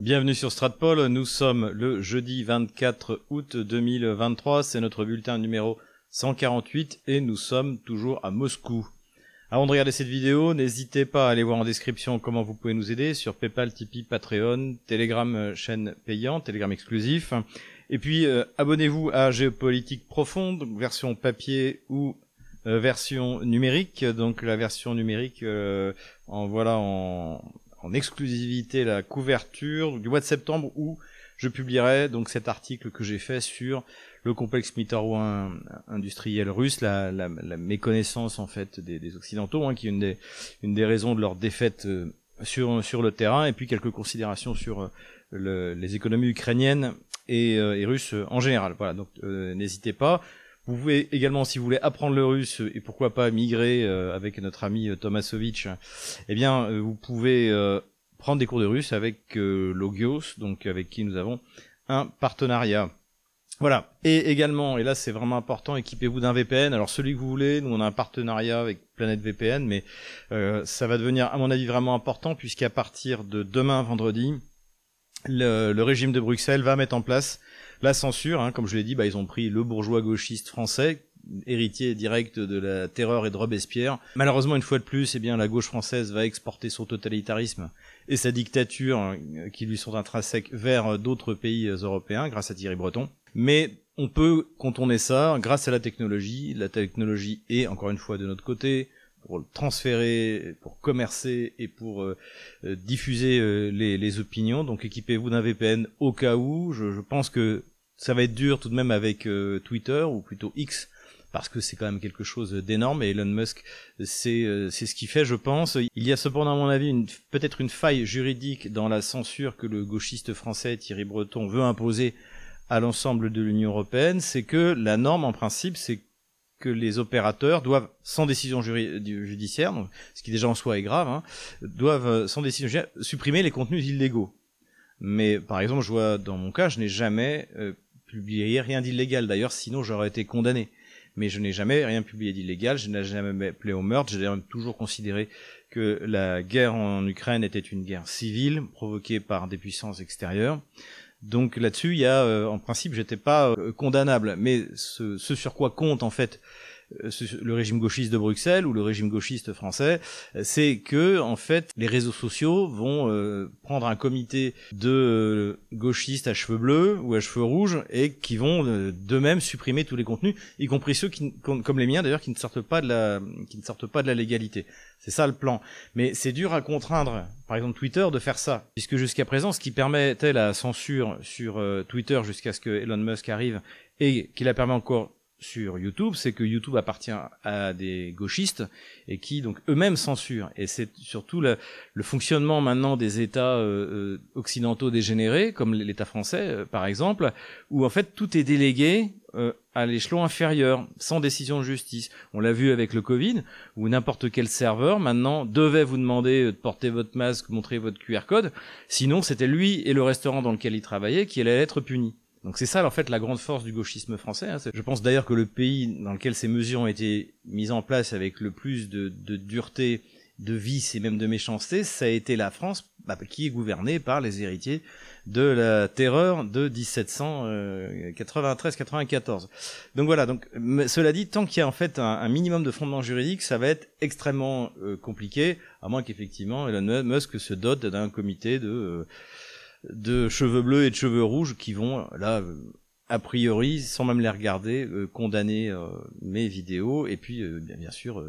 Bienvenue sur Stratpol, nous sommes le jeudi 24 août 2023, c'est notre bulletin numéro 148 et nous sommes toujours à Moscou. Avant de regarder cette vidéo, n'hésitez pas à aller voir en description comment vous pouvez nous aider sur PayPal, Tipeee, Patreon, Telegram euh, chaîne payante, Telegram exclusif. Et puis euh, abonnez-vous à Géopolitique Profonde, version papier ou euh, version numérique. Donc la version numérique, en voilà en en exclusivité la couverture du mois de septembre où je publierai donc cet article que j'ai fait sur le complexe Mitarouin industriel russe, la, méconnaissance en fait des, occidentaux, hein, qui est une des, raisons de leur défaite euh, sur, le terrain, et puis quelques considérations sur euh, le, les économies ukrainiennes et, euh, et russes en général. Voilà, donc n'hésitez pas. Vous pouvez également, si vous voulez apprendre le russe et pourquoi pas migrer euh, avec notre ami euh, Tomasovitch, eh bien, euh, vous pouvez prendre des cours de russe avec Logios, donc avec qui nous avons un partenariat. Voilà. Et également, et là c'est vraiment important, équipez-vous d'un VPN. Alors celui que vous voulez, nous on a un partenariat avec Planète VPN, mais ça va devenir à mon avis vraiment important puisqu'à partir de demain vendredi, le, le, régime de Bruxelles va mettre en place la censure, hein, comme je l'ai dit, bah, ils ont pris le bourgeois gauchiste français, héritier direct de la terreur et de Robespierre. Malheureusement, une fois de plus, eh bien, la gauche française va exporter son totalitarisme et sa dictature euh, qui lui sont intrinsèques vers d'autres pays européens grâce à Thierry Breton. Mais on peut contourner ça grâce à la technologie. La technologie est, encore une fois, de notre côté pour transférer, pour commercer et pour euh, euh, diffuser euh, les, opinions. Donc équipez-vous d'un VPN au cas où. Je, pense que ça va être dur tout de même avec Twitter ou plutôt X parce que c'est quand même quelque chose d'énorme et Elon Musk c'est c'est ce qu'il fait je pense. Il y a cependant à mon avis peut-être une faille juridique dans la censure que le gauchiste français Thierry Breton veut imposer à l'ensemble de l'Union européenne, c'est que la norme en principe c'est que les opérateurs doivent, sans décision judiciaire, donc, ce qui déjà en soi est grave, hein, doivent, euh, sans décision judiciaire, supprimer les contenus illégaux. Mais par exemple, je vois dans mon cas, je n'ai jamais euh, publié rien d'illégal. D'ailleurs, sinon j'aurais été condamné. Mais je n'ai jamais rien publié d'illégal. Je n'ai jamais appelé au meurtre. J'ai toujours considéré que la guerre en Ukraine était une guerre civile provoquée par des puissances extérieures. Donc là-dessus, il y a, euh, en principe, j'étais pas euh, condamnable. Mais ce, ce, sur quoi compte en fait le régime gauchiste de Bruxelles ou le régime gauchiste français, c'est que en fait les réseaux sociaux vont prendre un comité de gauchistes à cheveux bleus ou à cheveux rouges et qui vont d'eux-mêmes supprimer tous les contenus, y compris ceux qui, comme les miens d'ailleurs, qui ne sortent pas de la, qui ne sortent pas de la légalité. C'est ça le plan. Mais c'est dur à contraindre, par exemple Twitter, de faire ça. Puisque jusqu'à présent, ce qui permettait la censure sur euh, Twitter jusqu'à ce que Elon Musk arrive, et qui la permet encore sur YouTube, c'est que YouTube appartient à des gauchistes et qui donc eux-mêmes censurent. Et c'est surtout le, le, fonctionnement maintenant des États euh, euh occidentaux dégénérés, comme l'État français euh, par exemple, où en fait tout est délégué euh, à l'échelon inférieur, sans décision de justice. On l'a vu avec le Covid, où n'importe quel serveur maintenant devait vous demander de porter votre masque, montrer votre QR code, sinon c'était lui et le restaurant dans lequel il travaillait qui allait être puni. Donc c'est ça en fait la grande force du gauchisme français. Hein. Je pense d'ailleurs que le pays dans lequel ces mesures ont été mises en place avec le plus de, de dureté, de vice et même de méchanceté, ça a été la France bah, qui est gouvernée par les héritiers de la terreur de 1793-94. Donc voilà. Donc cela dit, tant qu'il y a en fait un, minimum de fondement juridique, ça va être extrêmement euh, compliqué, à moins qu'effectivement Elon Musk se dote d'un comité de euh, de cheveux bleus et de cheveux rouges qui vont là a priori sans même les regarder euh, condamner euh, mes vidéos et puis euh, bien, sûr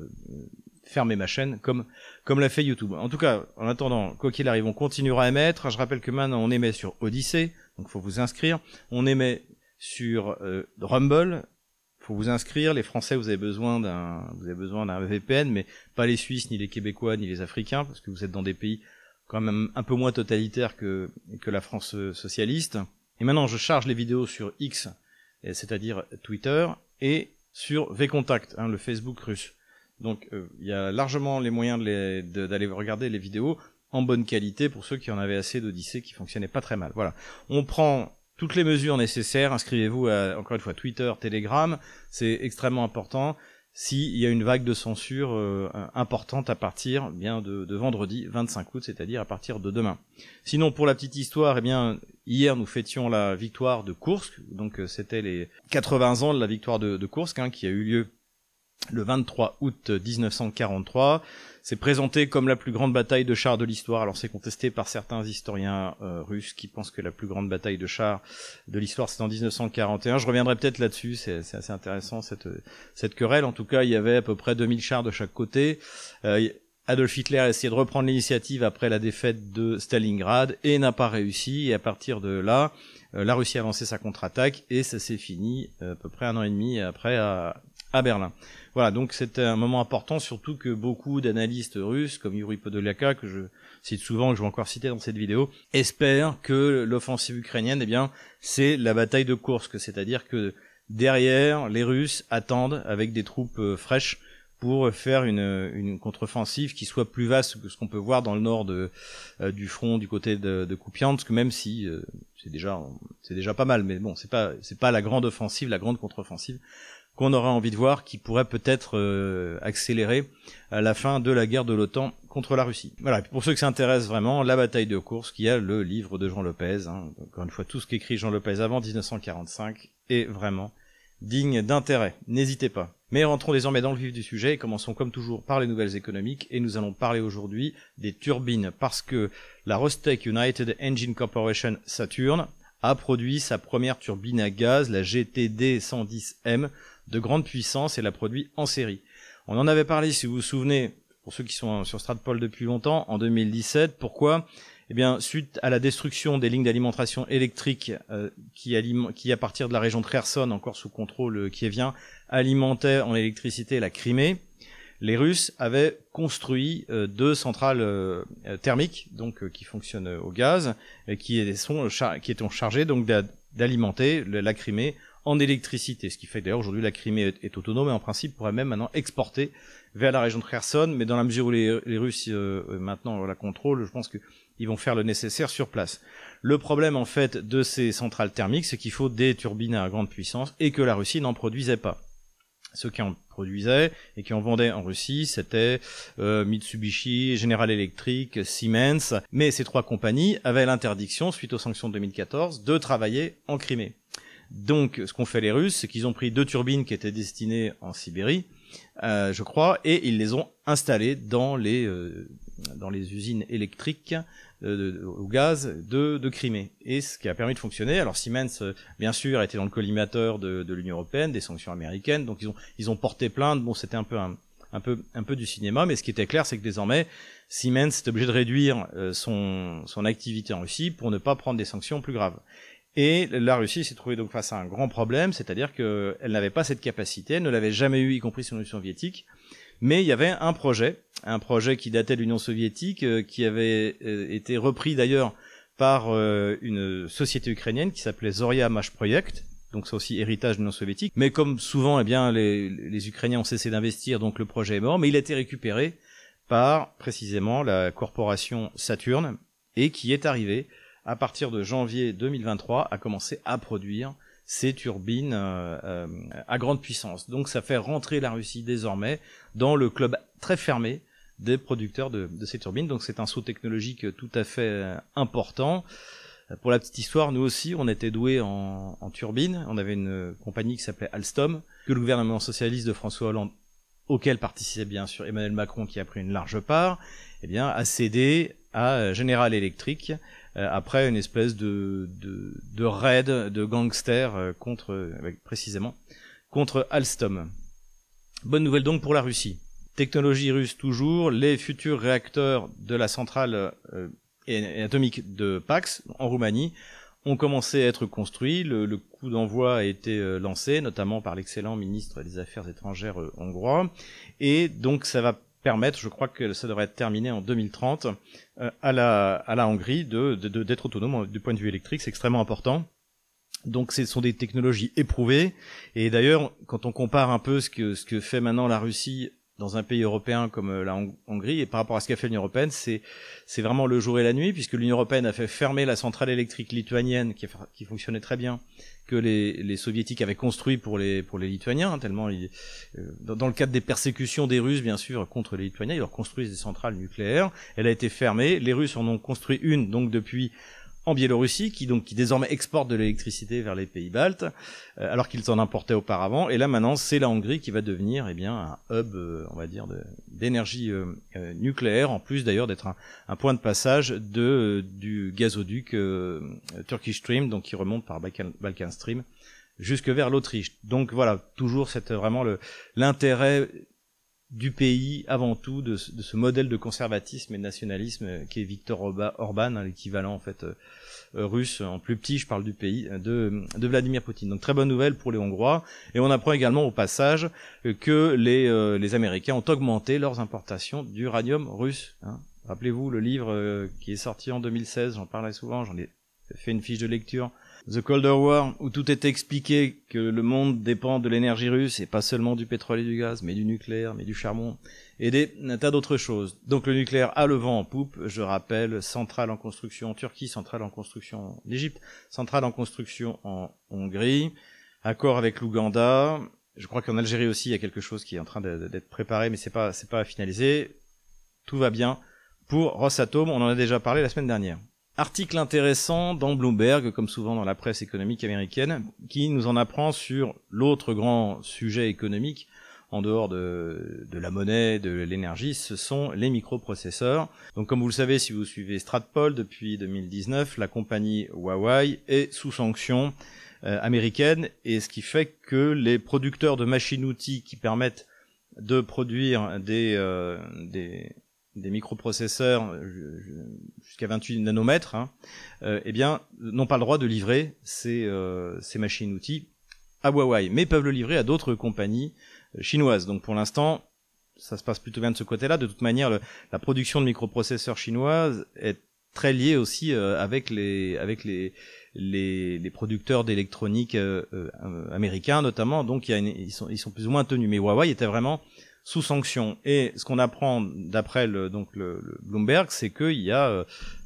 fermer ma chaîne comme comme l'a fait YouTube. En tout cas, en attendant, quoi qu'il arrive, on continuera à émettre. Je rappelle que maintenant on émet sur Odyssey, donc faut vous inscrire. On émet sur Rumble, faut vous inscrire. Les Français, vous avez besoin d'un vous avez besoin d'un VPN, mais pas les Suisses, ni les Québécois, ni les Africains, parce que vous êtes dans des pays quand même un peu moins totalitaire que, que la France socialiste. Et maintenant, je charge les vidéos sur X, c'est-à-dire Twitter, et sur VContact, hein, le Facebook russe. Donc, euh, il y a largement les moyens d'aller regarder les vidéos en bonne qualité pour ceux qui en avaient assez d'Odyssée qui fonctionnaient pas très mal. Voilà. On prend toutes les mesures nécessaires. Inscrivez-vous à, encore une fois, Twitter, Telegram. C'est extrêmement important. S'il y a une vague de censure euh, importante à partir eh bien de, vendredi 25 août, c'est-à-dire à partir de demain. Sinon, pour la petite histoire, eh bien hier nous fêtions la victoire de Kursk, donc euh, c'était les 80 ans de la victoire de, de Kursk hein, qui a eu lieu le 23 août 1943. C'est présenté comme la plus grande bataille de chars de l'histoire. Alors c'est contesté par certains historiens euh, russes qui pensent que la plus grande bataille de chars de l'histoire c'est en 1941. Je reviendrai peut-être là-dessus, c'est assez intéressant cette, cette querelle. En tout cas, il y avait à peu près 2000 chars de chaque côté. Euh, Adolf Hitler a essayé de reprendre l'initiative après la défaite de Stalingrad et n'a pas réussi. Et à partir de là, euh, la Russie a lancé sa contre-attaque et ça s'est fini à peu près un an et demi après à, à Berlin. Voilà, donc c'était un moment important, surtout que beaucoup d'analystes russes, comme Yuri Podoliaka, que je cite souvent, que je vais encore citer dans cette vidéo, espèrent que l'offensive ukrainienne, eh bien, c'est la bataille de Kursk, c'est-à-dire que derrière, les Russes attendent avec des troupes euh, fraîches pour faire une, une contre-offensive qui soit plus vaste que ce qu'on peut voir dans le nord euh, du front du côté de, de Kupiansk, même si euh, c'est déjà c'est déjà pas mal, mais bon, c'est pas c'est pas la grande offensive, la grande contre-offensive qu'on aurait envie de voir, qui pourrait peut-être euh, accélérer la fin de la guerre de l'OTAN contre la Russie. Voilà, pour ceux qui s'intéressent vraiment, la bataille de course, qui a le livre de Jean Lopez, hein. encore une fois, tout ce qu'écrit Jean Lopez avant 1945 est vraiment digne d'intérêt. N'hésitez pas. Mais rentrons désormais dans le vif du sujet et commençons comme toujours par les nouvelles économiques et nous allons parler aujourd'hui des turbines parce que la Rostec United Engine Corporation Saturn a produit sa première turbine à gaz, la GTD 110M, de grande puissance et la produit en série. On en avait parlé, si vous vous souvenez, pour ceux qui sont sur Stratpol depuis longtemps, en 2017. Pourquoi? Eh bien, suite à la destruction des lignes d'alimentation électrique euh, qui, à partir de la région de Kherson, encore sous contrôle euh, qui vient, alimentait en électricité la Crimée, les Russes avaient construit euh, deux centrales thermiques, donc qui fonctionnent au gaz, et qui, sont, qui étaient chargées donc d'alimenter la Crimée en électricité, ce qui fait d'ailleurs aujourd'hui la Crimée est, autonome et en principe pourrait même maintenant exporter vers la région de Kherson, mais dans la mesure où les, Russes euh, euh, maintenant la contrôlent, je pense qu'ils vont faire le nécessaire sur place. Le problème en fait de ces centrales thermiques, c'est qu'il faut des turbines à grande puissance et que la Russie n'en produisait pas. Ceux qui en produisaient et qui en vendaient en Russie, c'était euh, Mitsubishi, General Electric, Siemens, mais ces trois compagnies avaient l'interdiction, suite aux sanctions de 2014, de travailler en Crimée. Donc, ce qu'ont fait les Russes, c'est qu'ils ont pris deux turbines qui étaient destinées en Sibérie, euh, je crois, et ils les ont installées dans les euh, dans les usines électriques euh, au gaz de, de, Crimée. Et ce qui a permis de fonctionner. Alors Siemens, bien sûr, était dans le collimateur de, de l'Union européenne, des sanctions américaines, donc ils ont ils ont porté plainte. Bon, c'était un peu un, un peu un peu du cinéma, mais ce qui était clair, c'est que désormais Siemens est obligé de réduire son son activité en Russie pour ne pas prendre des sanctions plus graves. Et la Russie s'est trouvée donc face à un grand problème, c'est-à-dire qu'elle n'avait pas cette capacité, elle ne l'avait jamais eu, y compris sur l'Union soviétique. Mais il y avait un projet, un projet qui datait de l'Union soviétique, euh, qui avait euh, été repris d'ailleurs par euh, une société ukrainienne qui s'appelait Zoria Mash Project, donc c'est aussi héritage de l'Union soviétique. Mais comme souvent, eh bien, les, les Ukrainiens ont cessé d'investir, donc le projet est mort, mais il a été récupéré par précisément la corporation Saturn, et qui est arrivé à partir de janvier 2023, a commencé à produire ces turbines euh, euh, à grande puissance. Donc ça fait rentrer la Russie désormais dans le club très fermé des producteurs de, ces turbines. Donc c'est un saut technologique tout à fait euh, important. Pour la petite histoire, nous aussi, on était doués en, en turbines. On avait une compagnie qui s'appelait Alstom, que le gouvernement socialiste de François Hollande, auquel participait bien sûr Emmanuel Macron, qui a pris une large part, eh bien, a cédé à General Electric, euh, après une espèce de, de, de raid de gangsters euh, contre, précisément, contre Alstom. Bonne nouvelle donc pour la Russie. Technologie russe toujours, les futurs réacteurs de la centrale euh, atomique de Pax en Roumanie ont commencé à être construits. Le, le coup d'envoi a été lancé, notamment par l'excellent ministre des Affaires étrangères hongrois. Et donc ça va permettre, je crois que ça devrait être terminé en 2030, euh, à, la, à la Hongrie de, d'être autonome du point de vue électrique. C'est extrêmement important. Donc ce sont des technologies éprouvées. Et d'ailleurs, quand on compare un peu ce que, ce que fait maintenant la Russie dans un pays européen comme euh, la Hongrie. Et par rapport à ce qu'a fait l'Union européenne, c'est c'est vraiment le jour et la nuit, puisque l'Union européenne a fait fermer la centrale électrique lituanienne qui, qui fonctionnait très bien, que les, les soviétiques avaient construit pour les pour les Lituaniens, hein, tellement ils, euh, dans, le cadre des persécutions des Russes, bien sûr, contre les Lituaniens, ils leur construisent des centrales nucléaires. Elle a été fermée. Les Russes en ont construit une, donc depuis en Biélorussie, qui donc qui désormais exporte de l'électricité vers les pays baltes, euh, alors qu'ils en importaient auparavant. Et là maintenant, c'est la Hongrie qui va devenir eh bien un hub, euh, on va dire, d'énergie euh, nucléaire, en plus d'ailleurs d'être un, un, point de passage de du gazoduc Turkish Stream, donc qui remonte par Balkan, Stream jusque vers l'Autriche. Donc voilà, toujours cette vraiment l'intérêt du pays avant tout de, de, ce modèle de conservatisme et de nationalisme euh, qui est Viktor Orban, hein, l'équivalent en fait euh, euh, russe en plus petit, je parle du pays de, de, Vladimir Poutine. Donc très bonne nouvelle pour les Hongrois et on apprend également au passage que les, les Américains ont augmenté leurs importations d'uranium russe. Hein. Rappelez-vous le livre qui est sorti en 2016, j'en parlais souvent, j'en ai fait une fiche de lecture The Colder War, où tout est expliqué que le monde dépend de l'énergie russe, et pas seulement du pétrole et du gaz, mais du nucléaire, mais du charbon, et des tas d'autres choses. Donc le nucléaire a le vent en poupe, je rappelle, centrale en construction en Turquie, centrale en construction en Égypte, centrale en construction en Hongrie, accord avec l'Ouganda, je crois qu'en Algérie aussi il y a quelque chose qui est en train d'être préparé, mais c'est pas, c'est pas finalisé. Tout va bien pour Rosatom, on en a déjà parlé la semaine dernière. Article intéressant dans Bloomberg, comme souvent dans la presse économique américaine, qui nous en apprend sur l'autre grand sujet économique, en dehors de, la monnaie, de l'énergie, ce sont les microprocesseurs. Donc comme vous le savez, si vous suivez Stratpol depuis 2019, la compagnie Huawei est sous sanction euh, américaine, et ce qui fait que les producteurs de machines-outils qui permettent de produire des, euh, des, des microprocesseurs euh, jusqu'à 28 nanomètres, hein, euh, eh bien, n'ont pas le droit de livrer ces, euh, machines-outils à Huawei, mais peuvent le livrer à d'autres compagnies chinoises. Donc pour l'instant, ça se passe plutôt bien de ce côté-là. De toute manière, la production de microprocesseurs chinoises est très liée aussi avec les producteurs d'électronique américains notamment. Donc ils sont plus ou moins tenus. Mais Huawei était vraiment sous sanction. Et ce qu'on apprend d'après le, donc le, Bloomberg, c'est qu'il y a euh,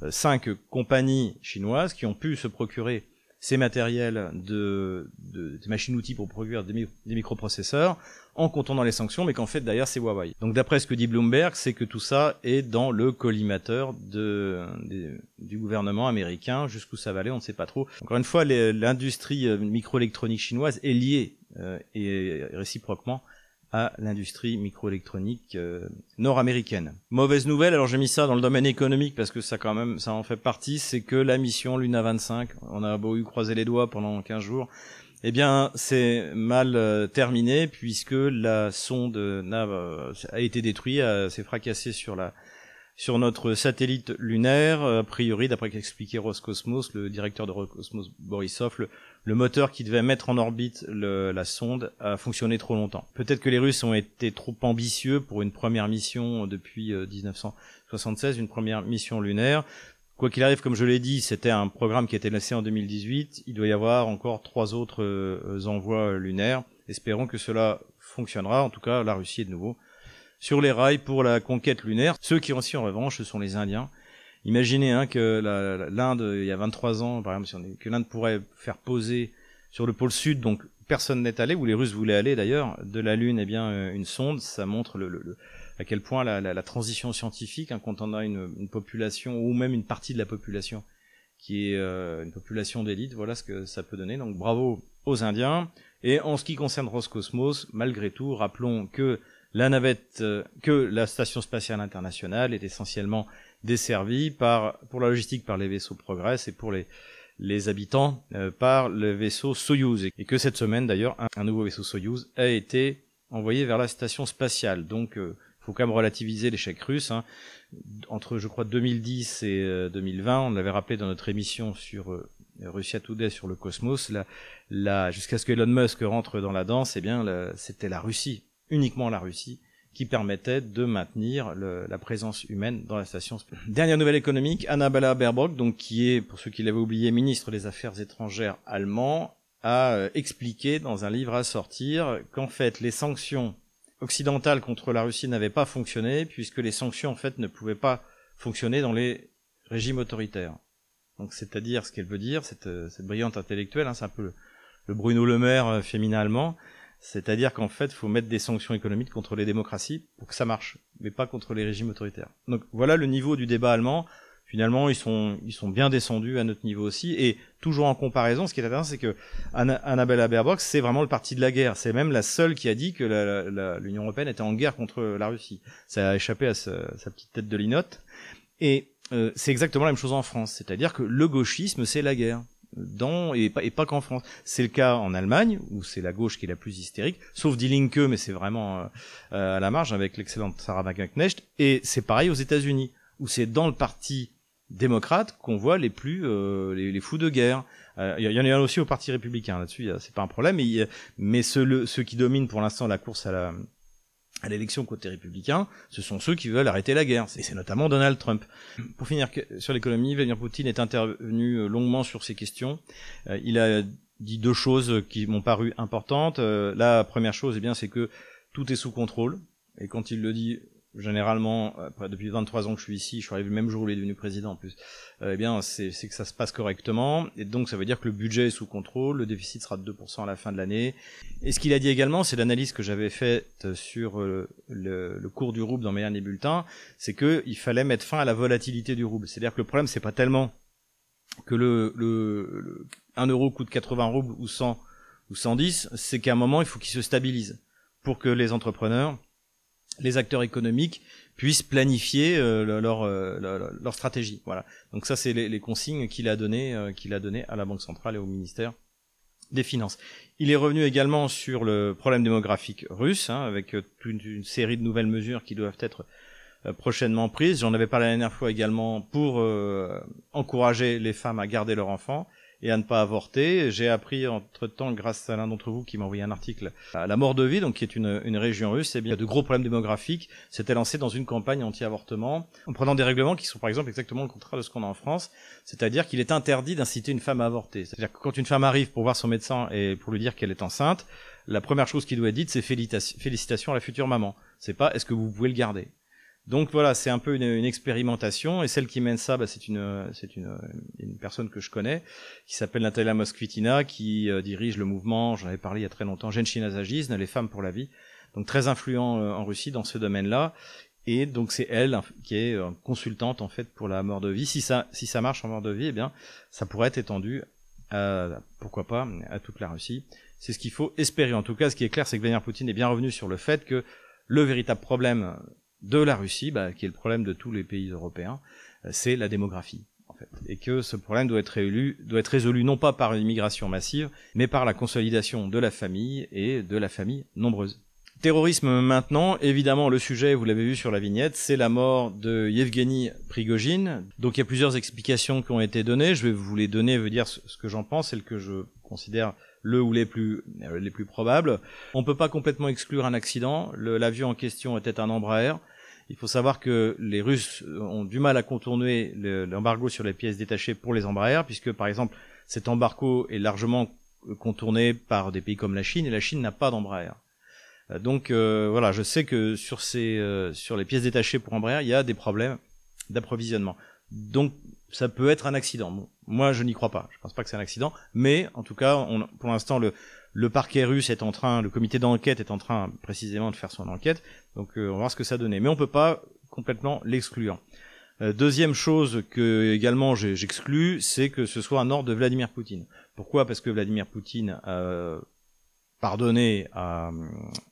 cinq compagnies chinoises qui ont pu se procurer ces matériels de, de des machines-outils pour produire des, des, microprocesseurs en contournant les sanctions, mais qu'en fait d'ailleurs c'est Huawei. Donc d'après ce que dit Bloomberg, c'est que tout ça est dans le collimateur de, du gouvernement américain. Jusqu'où ça va aller, on ne sait pas trop. Encore une fois, l'industrie euh, microélectronique chinoise est liée euh, et réciproquement à l'industrie microélectronique euh, nord-américaine. Mauvaise nouvelle, alors j'ai mis ça dans le domaine économique parce que ça quand même ça en fait partie, c'est que la mission Luna 25, on a beau eu croiser les doigts pendant 15 jours, eh bien c'est mal euh, terminé puisque la sonde NAV euh, a été détruite, s'est fracassée sur la sur notre satellite lunaire, a priori, d'après qu'expliquait Roscosmos, le directeur de Roscosmos Borisov, le moteur qui devait mettre en orbite la sonde a fonctionné trop longtemps. Peut-être que les Russes ont été trop ambitieux pour une première mission depuis 1976, euh, une première mission lunaire. Quoi qu'il arrive, comme je l'ai dit, c'était un programme qui a été lancé en 2018. Il doit y avoir encore trois autres euh, envois lunaires. Espérons que cela fonctionnera. En tout cas, la Russie est de nouveau sur les rails pour la conquête lunaire. Ceux qui ont aussi en revanche, ce sont les Indiens Imaginez hein, que l'Inde, il y a 23 ans, par exemple, que l'Inde pourrait faire poser sur le pôle sud, donc personne n'est allé, ou les Russes voulaient aller d'ailleurs, de la Lune, eh bien, euh, une sonde, ça montre le, le, à quel point la, la, la transition scientifique, hein, quand on a une, une, population, ou même une partie de la population, qui est euh, une population d'élite, voilà ce que ça peut donner. Donc bravo aux Indiens. Et en ce qui concerne Roscosmos, malgré tout, rappelons que la navette, euh, que la station spatiale internationale est essentiellement desservie par, pour la logistique par les vaisseaux Progress et pour les, les habitants euh, par le vaisseau Soyuz. Et que cette semaine, d'ailleurs, un, nouveau vaisseau Soyuz a été envoyé vers la station spatiale. Donc, euh, faut quand même relativiser l'échec russe. Hein. Entre, je crois, 2010 et 2020, on l'avait rappelé dans notre émission sur Russia Today sur le cosmos, là, jusqu'à ce que Elon Musk rentre dans la danse, eh bien, c'était la Russie uniquement la Russie, qui permettait de maintenir le, la présence humaine dans la station spatiale. Dernière nouvelle économique, Annabella Baerbock, donc qui est, pour ceux qui l'avaient oublié, ministre des Affaires étrangères allemand, a euh, expliqué dans un livre à sortir qu'en fait les sanctions occidentale contre la Russie n'avait pas fonctionné puisque les sanctions en fait ne pouvaient pas fonctionner dans les régimes autoritaires. Donc c'est-à-dire ce qu'elle veut dire, cette, cette brillante intellectuelle, hein, c'est un peu le, le Bruno Le Maire euh, féminin allemand, c'est-à-dire qu'en fait, il faut mettre des sanctions économiques contre les démocraties pour que ça marche, mais pas contre les régimes autoritaires. Donc voilà le niveau du débat allemand. Finalement, ils sont, ils sont bien descendus à notre niveau aussi. Et toujours en comparaison, ce qui est intéressant, c'est que Annabella Baerbock, c'est vraiment le parti de la guerre. C'est même la seule qui a dit que l'Union européenne était en guerre contre la Russie. Ça a échappé à sa, petite tête de linotte. Et euh, c'est exactement la même chose en France. C'est-à-dire que le gauchisme, c'est la guerre dans et pas, et pas qu'en France. C'est le cas en Allemagne où c'est la gauche qui est la plus hystérique, sauf Die Linke, mais c'est vraiment euh, euh, à la marge avec l'excellente Sarah Wagenknecht. Et c'est pareil aux États-Unis où c'est dans le parti démocrate qu'on voit les plus euh, les, fous de guerre. Il y en a aussi au parti républicain là-dessus, c'est pas un problème. Mais, mais ceux, ceux qui dominent pour l'instant la course à la à l'élection côté républicain, ce sont ceux qui veulent arrêter la guerre. Et c'est notamment Donald Trump. Pour finir sur l'économie, Vladimir Poutine est intervenu euh, longuement sur ces questions. Euh, il a dit deux choses qui m'ont paru importantes. Euh, la première chose, eh bien, c'est que tout est sous contrôle. Et quand il le dit généralement, après, depuis 23 ans que je suis ici, je suis arrivé le même jour où il est devenu président en plus, euh, eh bien, c'est que ça se passe correctement. Et donc, ça veut dire que le budget est sous contrôle, le déficit sera de 2% à la fin de l'année. Et ce qu'il a dit également, c'est l'analyse que j'avais faite sur euh, le, le, cours du rouble dans mes derniers bulletins, c'est qu'il fallait mettre fin à la volatilité du rouble. C'est-à-dire que le problème, c'est pas tellement que le, le, le 1 euro coûte 80 roubles ou 100 ou 110, c'est qu'à un moment, il faut qu'il se stabilise pour que les entrepreneurs les acteurs économiques puissent planifier euh, leur, leur, stratégie. Voilà. Donc ça, c'est les, consignes qu'il a données euh, qu'il a donné à la Banque centrale et au ministère des Finances. Il est revenu également sur le problème démographique russe, hein, avec euh, toute une série de nouvelles mesures qui doivent être prochainement prises. J'en avais parlé la dernière fois également pour encourager les femmes à garder leurs enfants et à ne pas avorter. J'ai appris entre-temps, grâce à l'un d'entre vous qui m'a envoyé un article, à la Mordovie, donc qui est une, une région russe, et eh bien, de gros problèmes démographiques s'était lancé dans une campagne anti-avortement, en prenant des règlements qui sont par exemple exactement le contraire de ce qu'on a en France, c'est-à-dire qu'il est interdit d'inciter une femme à avorter. C'est-à-dire que quand une femme arrive pour voir son médecin et pour lui dire qu'elle est enceinte, la première chose qui doit être dite, c'est félicitations à la future maman. C'est pas est-ce que vous pouvez le garder? Donc voilà, c'est un peu une, expérimentation, et celle qui mène ça, bah, c'est une, c'est une, une, personne que je connais, qui s'appelle Natalia Moskvitina, qui euh, dirige le mouvement, j'en avais parlé il y a très longtemps, Genshina Zajizn, les femmes pour la vie, donc très influent euh, en Russie dans ce domaine-là, et donc c'est elle qui est euh, consultante en fait pour la mort de vie. Si ça, si ça marche en mort de vie, eh bien, ça pourrait être étendu, à, pourquoi pas, à toute la Russie. C'est ce qu'il faut espérer. En tout cas, ce qui est clair, c'est que Vladimir Poutine est bien revenu sur le fait que le véritable problème de la Russie, bah, qui est le problème de tous les pays européens, euh, c'est la démographie. En fait, et que ce problème doit être, doit être résolu non pas par une immigration massive, mais par la consolidation de la famille et de la famille nombreuse. Terrorisme maintenant, évidemment le sujet, vous l'avez vu sur la vignette, c'est la mort de Yevgeny Prigogine. Donc il y a plusieurs explications qui ont été données, je vais vous les donner, vous dire ce que j'en pense, celles que je considère le ou les plus les plus probables. On peut pas complètement exclure un accident. L'avion en question était un Embraer. Il faut savoir que les Russes ont du mal à contourner l'embargo sur les pièces détachées pour les Embraer, puisque par exemple cet embargo est largement contourné par des pays comme la Chine, et la Chine n'a pas d'Embraer. Euh, donc euh, voilà, je sais que sur ces euh, sur les pièces détachées pour Embraer, il y a des problèmes d'approvisionnement. Donc ça peut être un accident. moi, je n'y crois pas. Je pense pas que c'est un accident, mais en tout cas, pour l'instant, le, le parquet russe est en train, le comité d'enquête est en train précisément de faire son enquête. Donc euh, on va voir ce que ça donnait. Mais on peut pas complètement l'exclure. Euh, deuxième chose que également j'exclus, c'est que ce soit un ordre de Vladimir Poutine. Pourquoi? Parce que Vladimir Poutine a pardonné à,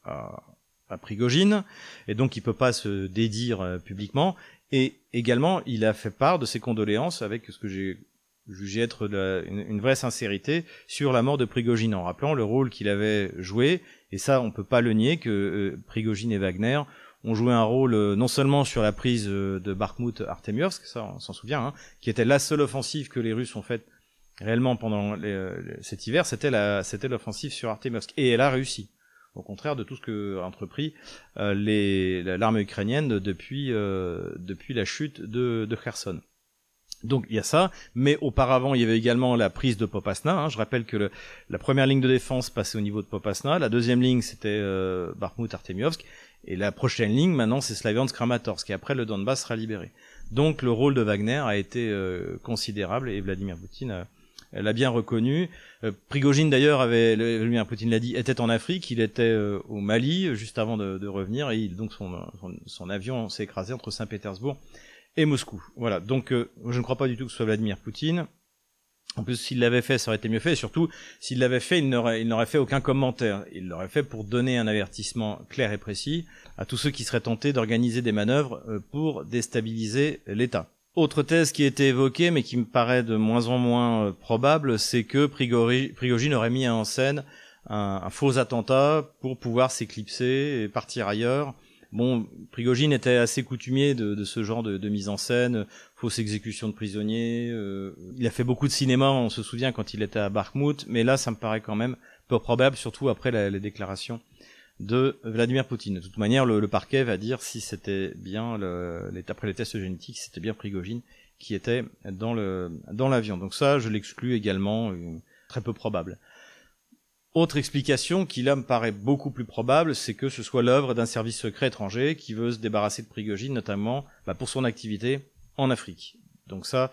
à, à Prigogine, et donc il peut pas se dédire euh, publiquement. Et également, il a fait part de ses condoléances avec ce que j'ai jugé être une, vraie sincérité sur la mort de Prigogine, en rappelant le rôle qu'il avait joué, et ça on peut pas le nier, que euh, Prigogine et Wagner ont joué un rôle euh, non seulement sur la prise euh, de Bakhmut Artemiovsk, ça on s'en souvient, hein, qui était la seule offensive que les Russes ont faite réellement pendant cet hiver, c'était la c'était l'offensive sur Artemiovsk, et elle a réussi au contraire de tout ce que entrepris l'armée ukrainienne depuis depuis la chute de, de Kherson. Donc il y a ça, mais auparavant il y avait également la prise de Popasna. Hein. Je rappelle que le, la première ligne de défense passait au niveau de Popasna, la deuxième ligne c'était euh, Bakhmut Artemiovsk, Et la prochaine ligne, maintenant, c'est Slaviansk-Kramatorsk, et après, le Donbass sera libéré. Donc, le rôle de Wagner a été euh, considérable, et Vladimir Poutine l'a bien reconnu. Euh, Prigogine, d'ailleurs, avait, Vladimir Poutine l'a dit, était en Afrique, il était euh, au Mali, juste avant de, de revenir, et il, donc son, son, son avion s'est écrasé entre Saint-Pétersbourg et Moscou. Voilà, donc je ne crois pas du tout que ce soit Vladimir Poutine. En plus, s'il l'avait fait, ça aurait été mieux fait. Et surtout, s'il l'avait fait, il n'aurait, fait aucun commentaire. Il l'aurait fait pour donner un avertissement clair et précis à tous ceux qui seraient tentés d'organiser des manœuvres euh, pour déstabiliser l'État. Autre thèse qui a été évoquée, mais qui me paraît de moins en moins euh, probable, c'est que Prigogine aurait mis en scène un faux attentat pour pouvoir s'éclipser et partir ailleurs Bon, Prigogine était assez coutumier de, ce genre de, mise en scène, fausse exécution de prisonniers. Euh, il a fait beaucoup de cinéma, on se souvient quand il était à Bakhmut, mais là, ça me paraît quand même peu probable, surtout après les déclarations de Vladimir Poutine. De toute manière, le, le parquet va dire si c'était bien, le, après les tests génétiques, c'était bien Prigogine qui était dans le dans l'avion. Donc ça, je l'exclus également, euh, très peu probable. Autre explication qui là me paraît beaucoup plus probable, c'est que ce soit l'œuvre d'un service secret étranger qui veut se débarrasser de Prigogine, notamment bah, pour son activité en Afrique. Donc ça,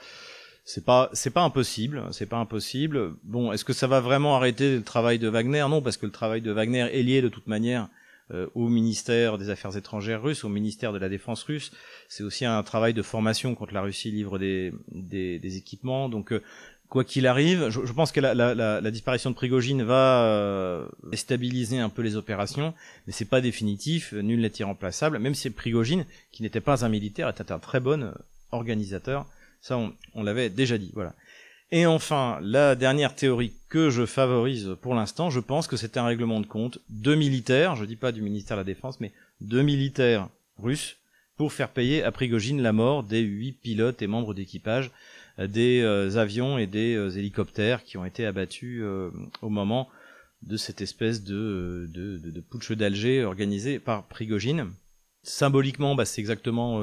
c'est pas c'est pas impossible, c'est pas impossible. Bon, est-ce que ça va vraiment arrêter le travail de Wagner? Non, parce que le travail de Wagner est lié de toute manière euh, au ministère des Affaires étrangères russe, au ministère de la Défense russe. C'est aussi un travail de formation quand la Russie livre des, des, des équipements. Donc euh, quoi qu'il arrive, je, pense que la, disparition de Prigogine va euh, un peu les opérations, mais c'est pas définitif, nul n'est irremplaçable, même si Prigogine, qui n'était pas un militaire, était un très bon organisateur, ça on, l'avait déjà dit, voilà. Et enfin, la dernière théorie que je favorise pour l'instant, je pense que c'était un règlement de compte de militaires, je dis pas du ministère de la Défense, mais de militaires russes, pour faire payer à Prigogine la mort des huit pilotes et membres d'équipage des euh, avions et des euh, hélicoptères qui ont été abattus euh, au moment de cette espèce de, de, de, de putsch d'Alger organisé par Prigogine. Symboliquement, bah, c'est exactement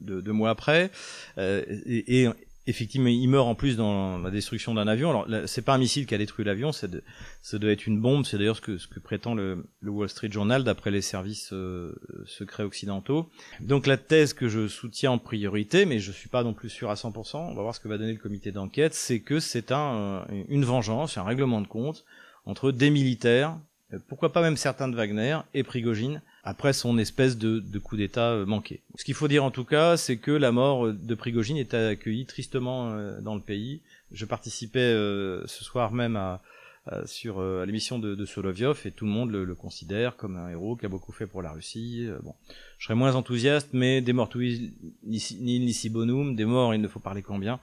deux, mois après. et, et, effectivement, il meurt en plus dans la destruction d'un avion. Alors, c'est pas un missile qui a détruit l'avion, ça doit être une bombe. C'est d'ailleurs ce que, ce que prétend le, Wall Street Journal d'après les services euh, secrets occidentaux. Donc, la thèse que je soutiens en priorité, mais je suis pas non plus sûr à 100%, on va voir ce que va donner le comité d'enquête, c'est que c'est un, une vengeance, un règlement de compte entre des militaires, euh, pourquoi pas même certains de Wagner et Prigogine, après son espèce de, de coup d'État euh, manqué. Ce qu'il faut dire en tout cas, c'est que la mort euh, de Prigogine est accueillie tristement euh, dans le pays. Je participais ce soir même à, à sur à l'émission de, de, Solovyov et tout le monde le, le, considère comme un héros qui a beaucoup fait pour la Russie. bon, je serais moins enthousiaste, mais des mortuis ni nisi bonum, des morts il ne faut parler qu'en bien.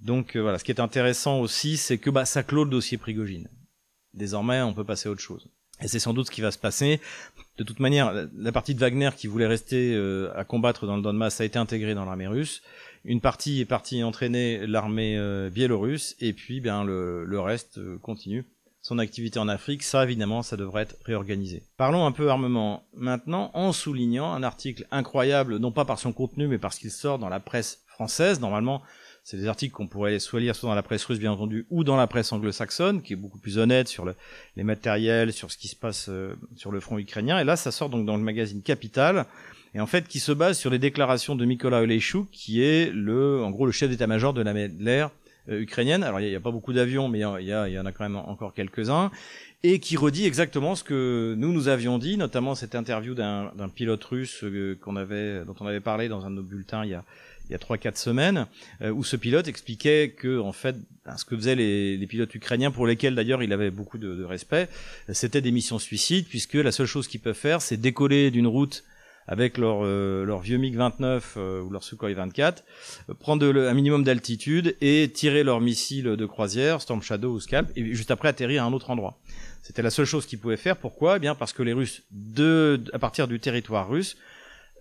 Donc voilà, ce qui est intéressant aussi, c'est que bah, ça clôt le dossier Prigogine. Désormais, on peut passer à autre chose. Et c'est sans doute ce qui va se passer. De toute manière, la partie de Wagner qui voulait rester euh, à combattre dans le Donbass a été intégrée dans l'armée russe. Une partie est partie entraîner l'armée euh, biélorusse et puis bien le, le reste euh, continue son activité en Afrique. Ça, évidemment, ça devrait être réorganisé. Parlons un peu armement maintenant en soulignant un article incroyable, non pas par son contenu, mais parce qu'il sort dans la presse française. Normalement, c'est des articles qu'on pourrait soit lire soit dans la presse russe, bien entendu, ou dans la presse anglo-saxonne, qui est beaucoup plus honnête sur le, les matériels, sur ce qui se passe euh, sur le front ukrainien. Et là, ça sort donc dans le magazine Capital, et en fait, qui se base sur les déclarations de Mikola Oleshchuk, qui est le, en gros, le chef d'état-major de l'air euh, ukrainienne. Alors, il n'y a, a, pas beaucoup d'avions, mais il y, y, en a quand même encore quelques-uns et qui redit exactement ce que nous nous avions dit, notamment cette interview d'un pilote russe euh, qu'on avait, dont on avait parlé dans un de nos bulletins il y a, il y a 3-4 semaines, euh, où ce pilote expliquait que, en fait, ben, ce que faisaient les, pilotes ukrainiens, pour lesquels d'ailleurs il avait beaucoup de, respect, c'était des missions suicides, puisque la seule chose qu'ils peuvent faire, c'est décoller d'une route avec leur, euh, leur vieux MiG-29 euh, ou leur Sukhoi 24, euh, prendre un minimum d'altitude et tirer leur missile de croisière, Storm Shadow ou Scalp, et juste après atterrir à un autre endroit. C'était la seule chose qu'ils pouvaient faire. Pourquoi? Eh bien parce que les Russes, de, à partir du territoire russe,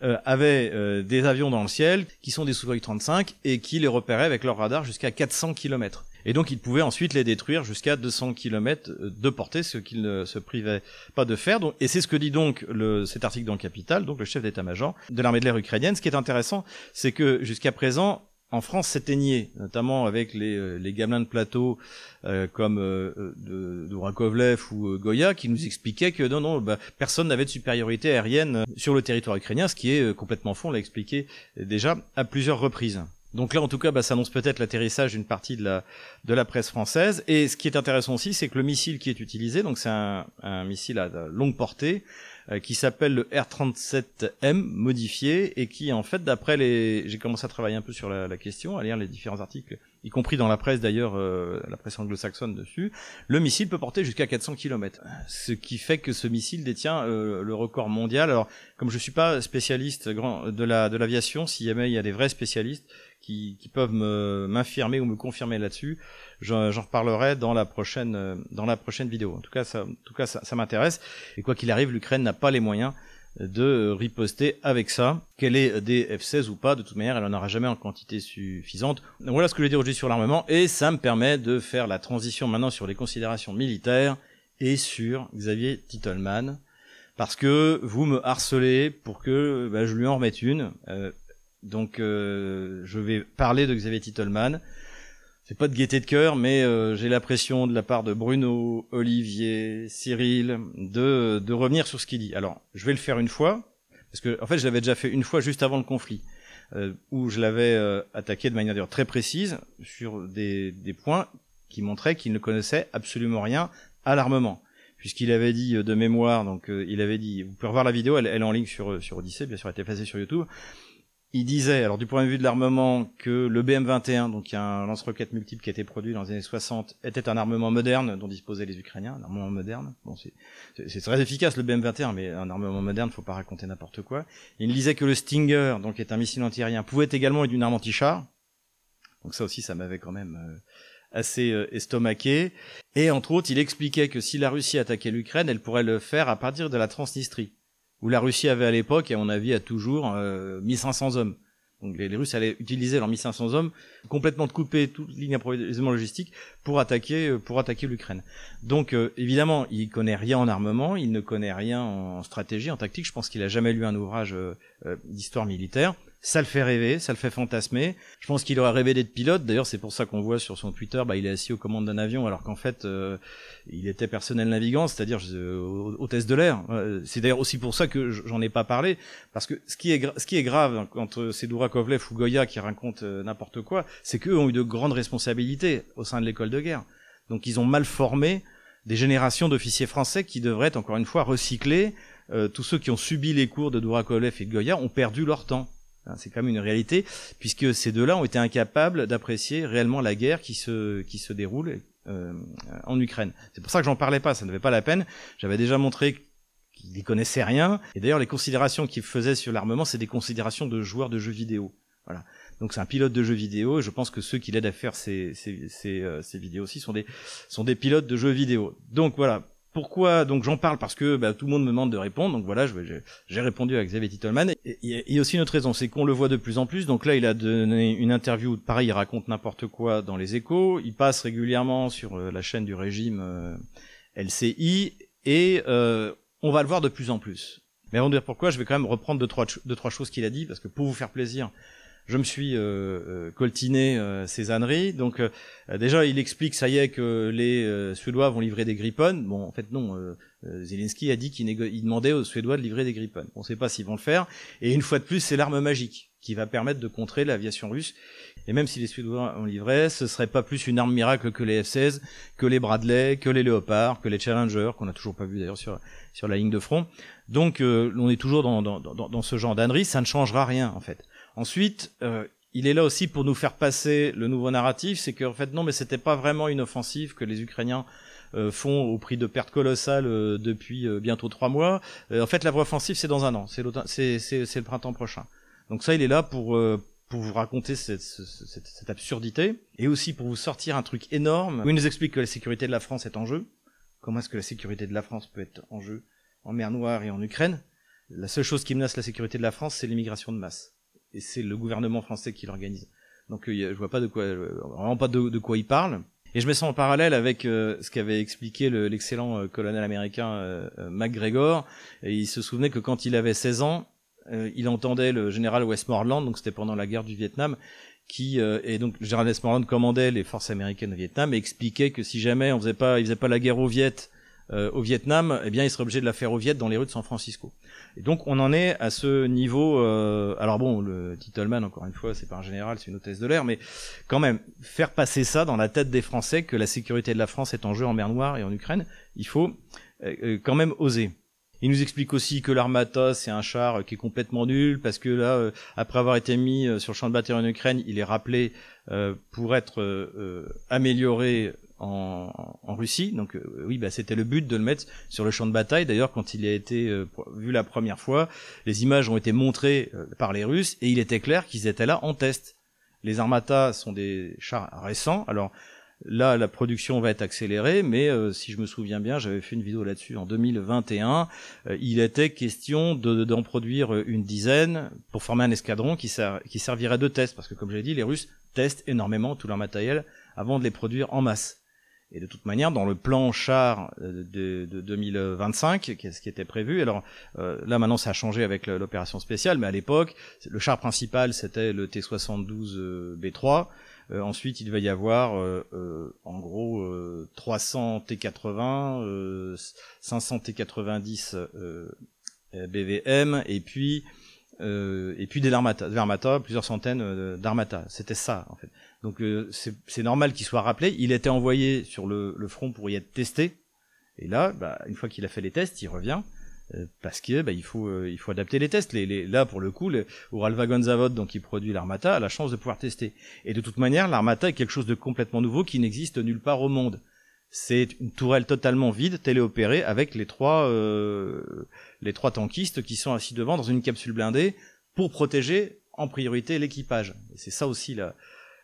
euh, avaient euh, des avions dans le ciel qui sont des Sukhoi 35 et qui les repéraient avec leur radar jusqu'à 400 km. Et donc ils pouvaient ensuite les détruire jusqu'à 200 km de portée, ce qu'ils ne se privaient pas de faire. Donc, et c'est ce que dit donc le, cet article dans le Capital, donc le chef d'état-major de l'armée de l'air ukrainienne. Ce qui est intéressant, c'est que jusqu'à présent, en France s'éteignait, notamment avec les, euh, les gamelins de plateau euh, comme euh, Rakovlev ou Goya, qui nous expliquaient que non, non, bah, personne n'avait de supériorité aérienne sur le territoire ukrainien, ce qui est complètement faux, on l'a expliqué déjà à plusieurs reprises. Donc là, en tout cas, bah, ça annonce peut-être l'atterrissage d'une partie de la, de la presse française. Et ce qui est intéressant aussi, c'est que le missile qui est utilisé, donc c'est un, un missile à longue portée, euh, qui s'appelle le R37M modifié et qui en fait d'après les j'ai commencé à travailler un peu sur la, la, question à lire les différents articles y compris dans la presse d'ailleurs euh, la presse anglo-saxonne dessus le missile peut porter jusqu'à 400 km ce qui fait que ce missile détient euh, le record mondial. Alors comme je suis pas spécialiste grand de la de l'aviation si jamais il y a des vrais spécialistes qui, qui peuvent m'infirmer ou me confirmer là-dessus j'en reparlerai dans la prochaine euh, dans la prochaine vidéo. En tout cas, ça, en tout cas, ça, ça m'intéresse. Et quoi qu'il arrive, l'Ukraine n'a pas les moyens de riposter avec ça. Qu'elle ait des F-16 ou pas, de toute manière, elle en aura jamais en quantité suffisante. Voilà ce que je vais dire aujourd'hui sur l'armement, et ça me permet de faire la transition maintenant sur les considérations militaires et sur Xavier Titelman, parce que vous me harcelez pour que bah, je lui en remette une. Euh, donc euh, je vais parler de Xavier Titelman c'est pas de gaieté de cœur, mais euh, j'ai l'impression de la part de Bruno, Olivier, Cyril, de, de revenir sur ce qu'il dit. Alors, je vais le faire une fois, parce que en fait, je l'avais déjà fait une fois juste avant le conflit, euh, où je l'avais euh, attaqué de manière très précise sur des, des points qui montraient qu'il ne connaissait absolument rien à l'armement puisqu'il avait dit de mémoire, donc il avait dit, vous pouvez revoir la vidéo, elle, est en ligne sur sur Odyssée, bien sûr, elle était placée sur YouTube il disait, alors du point de vue de l'armement, que le BM-21, donc un lance-roquette multiple qui a été produit dans les années 60, était un armement moderne dont disposaient les Ukrainiens, un armement moderne. Bon, c'est très efficace le BM-21, mais un armement moderne, faut pas raconter n'importe quoi. Il disait que le Stinger, donc est un missile antiaérien, pouvait également être une arme anti-char. Donc ça aussi, ça m'avait quand même euh, assez euh, estomaqué. Et entre autres, il expliquait que si la Russie attaquait l'Ukraine, elle pourrait le faire à partir de la Transnistrie où la Russie avait à l'époque, et on a vu à toujours, euh, 1500 hommes. Donc les, Russes allaient utiliser leurs 1500 hommes, complètement de couper toute ligne logistique pour attaquer, euh, pour attaquer l'Ukraine. Donc euh, évidemment, il connaît rien en armement, il ne connaît rien en stratégie, en tactique. Je pense qu'il a jamais lu un ouvrage euh, d'histoire militaire ça le fait rêver, ça le fait fantasmer. Je pense qu'il aurait rêvé d'être pilote. D'ailleurs, c'est pour ça qu'on voit sur son Twitter, bah, il est assis aux commandes d'un avion, alors qu'en fait, euh, il était personnel navigant, c'est-à-dire euh, hôtesse de l'air. C'est d'ailleurs aussi pour ça que j'en ai pas parlé, parce que ce qui est, ce qui est grave quand c'est Dourakovlev ou Goya qui racontent euh, n'importe quoi, c'est qu'eux ont eu de grandes responsabilités au sein de l'école de guerre. Donc, ils ont mal formé des générations d'officiers français qui devraient encore une fois recyclés. tous ceux qui ont subi les cours de Dourakovlev et de Goya ont perdu leur temps. C'est quand même une réalité, puisque ces deux-là ont été incapables d'apprécier réellement la guerre qui se, qui se déroule euh, en Ukraine. C'est pour ça que j'en parlais pas, ça ne valait pas la peine. J'avais déjà montré qu'ils n'y connaissaient rien. Et d'ailleurs, les considérations qu'ils faisaient sur l'armement, c'est des considérations de joueurs de jeux vidéo. Voilà. Donc c'est un pilote de jeux vidéo. Et je pense que ceux qui l'aident à faire ces, ces, euh, vidéos aussi sont des, sont des pilotes de jeux vidéo. Donc voilà, pourquoi donc j'en parle parce que bah, tout le monde me demande de répondre donc voilà j'ai répondu à Xavier Titelman. Il y a aussi une autre raison c'est qu'on le voit de plus en plus donc là il a donné une interview pareil il raconte n'importe quoi dans les échos il passe régulièrement sur euh, la chaîne du régime euh, LCI et euh, on va le voir de plus en plus. Mais avant de dire pourquoi je vais quand même reprendre deux trois deux trois choses qu'il a dit parce que pour vous faire plaisir je me suis euh, euh, coltiné euh, ces âneries. Donc déjà, il explique, ça y est, que les Suédois vont livrer des Gripen. Bon, en fait, non. Zelensky a dit qu'il demandait aux Suédois de livrer des Gripen. On ne sait pas s'ils vont le faire. Et une fois de plus, c'est l'arme magique qui va permettre de contrer l'aviation russe. Et même si les Suédois ont livré, ce serait pas plus une arme miracle que les F-16, que les Bradley, que les Léopards, que les Challenger, qu'on n'a toujours pas vu d'ailleurs sur, sur la ligne de front. Donc on est toujours dans, dans, dans, dans ce genre d'ânerie, ça ne changera rien en fait. Ensuite, euh, il est là aussi pour nous faire passer le nouveau narratif, c'est qu'en fait non, mais c'était pas vraiment une offensive que les Ukrainiens euh, font au prix de pertes colossales euh, depuis bientôt trois mois. en fait, la vraie offensive c'est dans un an, c'est le printemps prochain. Donc ça, il est là pour pour vous raconter cette, cette, cette, absurdité et aussi pour vous sortir un truc énorme où il nous explique que la sécurité de la France est en jeu. Comment est-ce que la sécurité de la France peut être en jeu en mer Noire et en Ukraine? La seule chose qui menace la sécurité de la France, c'est l'immigration de masse et c'est le gouvernement français qui l'organise. Donc euh, je vois pas de quoi, euh, vraiment pas de, quoi il parle. Et je me sens en parallèle avec euh, ce qu'avait expliqué l'excellent colonel américain McGregor. Et il se souvenait que quand il avait 16 ans, il entendait le général Westmoreland, donc c'était pendant la guerre du Vietnam, qui euh, et donc le général Westmoreland commandait les forces américaines au Vietnam et expliquait que si jamais on faisait pas, il faisait pas la guerre au Viet euh, au Vietnam, eh bien, il serait obligé de la faire au Viet dans les rues de San Francisco. Et donc, on en est à ce niveau. Euh, alors bon, le Titelman, encore une fois, c'est pas un général, c'est une hôtesse de l'air, mais quand même, faire passer ça dans la tête des Français que la sécurité de la France est en jeu en mer Noire et en Ukraine, il faut quand même oser. Il nous explique aussi que l'Armata, c'est un char qui est complètement nul, parce que là, euh, après avoir été mis euh, sur le champ de bataille en Ukraine, il est rappelé euh, pour être amélioré en, Russie. Donc oui, bah, c'était le but de le mettre sur le champ de bataille. D'ailleurs, quand il a été vu la première fois, les images ont été montrées par les Russes, et il était clair qu'ils étaient là en test. Les Armata sont des chars récents. Alors, Là, la production va être accélérée, mais euh, si je me souviens bien, j'avais fait une vidéo là-dessus en 2021. Euh, il était question d'en produire une dizaine pour former un escadron qui, qui servirait de test, parce que comme j'ai dit, les Russes testent énormément tout leur matériel avant de les produire en masse. Et de toute manière, dans le plan char euh, de, de 2025, ce qui était prévu, alors là maintenant ça a changé avec l'opération spéciale, mais à l'époque, le char principal c'était le T-72 B3. Euh, ensuite, il va y avoir euh, euh, en gros 300 T80, 500 T90 BVM et puis et puis des Armata, plusieurs centaines d'Armata. C'était ça en fait. Donc c'est normal qu'il soit rappelé. Il était envoyé sur le, le, front pour y être testé. Et là, bah, une fois qu'il a fait les tests, il revient. Euh, parce que bah, il faut euh, il faut adapter les tests. Les, les, là pour le coup, le Uralvagon Zavod, donc qui produit l'Armata, a la chance de pouvoir tester. Et de toute manière, l'Armata est quelque chose de complètement nouveau qui n'existe nulle part au monde. C'est une tourelle totalement vide, téléopérée, avec les trois euh, les trois tankistes qui sont assis devant dans une capsule blindée pour protéger en priorité l'équipage. C'est ça aussi la,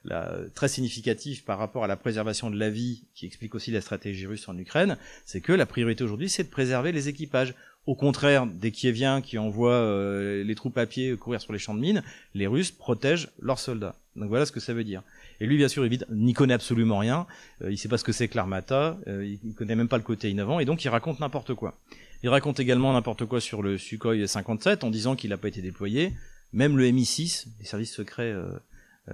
la, très significatif par rapport à la préservation de la vie, qui explique aussi la stratégie russe en Ukraine, c'est que la priorité aujourd'hui, c'est de préserver les équipages. Au contraire des Kieviens qui envoient euh, les troupes à pied courir sur les champs de mines, les Russes protègent leurs soldats. Donc voilà ce que ça veut dire. Et lui, bien sûr, il n'y connaît absolument rien. Euh, il sait pas ce que c'est que l'armata. Euh, il connaît même pas le côté innovant. Et donc, il raconte n'importe quoi. Il raconte également n'importe quoi sur le Sukhoi 57 en disant qu'il n'a pas été déployé. Même le Mi-6, les services secrets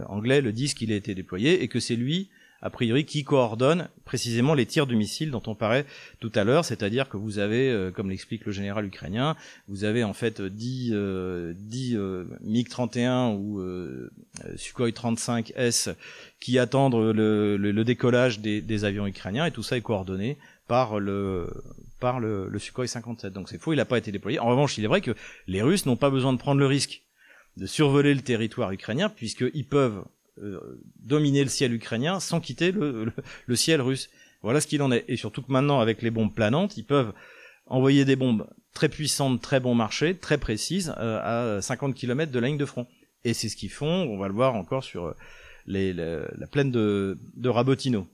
anglais, le disent qu'il a été déployé et que c'est lui a priori, qui coordonne précisément les tirs de missiles dont on parlait tout à l'heure, c'est-à-dire que vous avez, euh, comme l'explique le général ukrainien, vous avez en fait 10, euh, 10 euh, MiG-31 ou euh, Sukhoi 35S qui attendent le, le, décollage des, des, avions ukrainiens, et tout ça est coordonné par le par le, le Sukhoi 57. Donc c'est faux, il n'a pas été déployé. En revanche, il est vrai que les Russes n'ont pas besoin de prendre le risque de survoler le territoire ukrainien, puisqu'ils peuvent euh, dominer le ciel ukrainien sans quitter le, ciel russe. Voilà ce qu'il en est. Et surtout que maintenant, avec les bombes planantes, ils peuvent envoyer des bombes très puissantes, très bon marché, très précises, euh, à 50 km de la ligne de front. Et c'est ce qu'ils font, on va le voir encore sur euh, la plaine de, de Rabotino.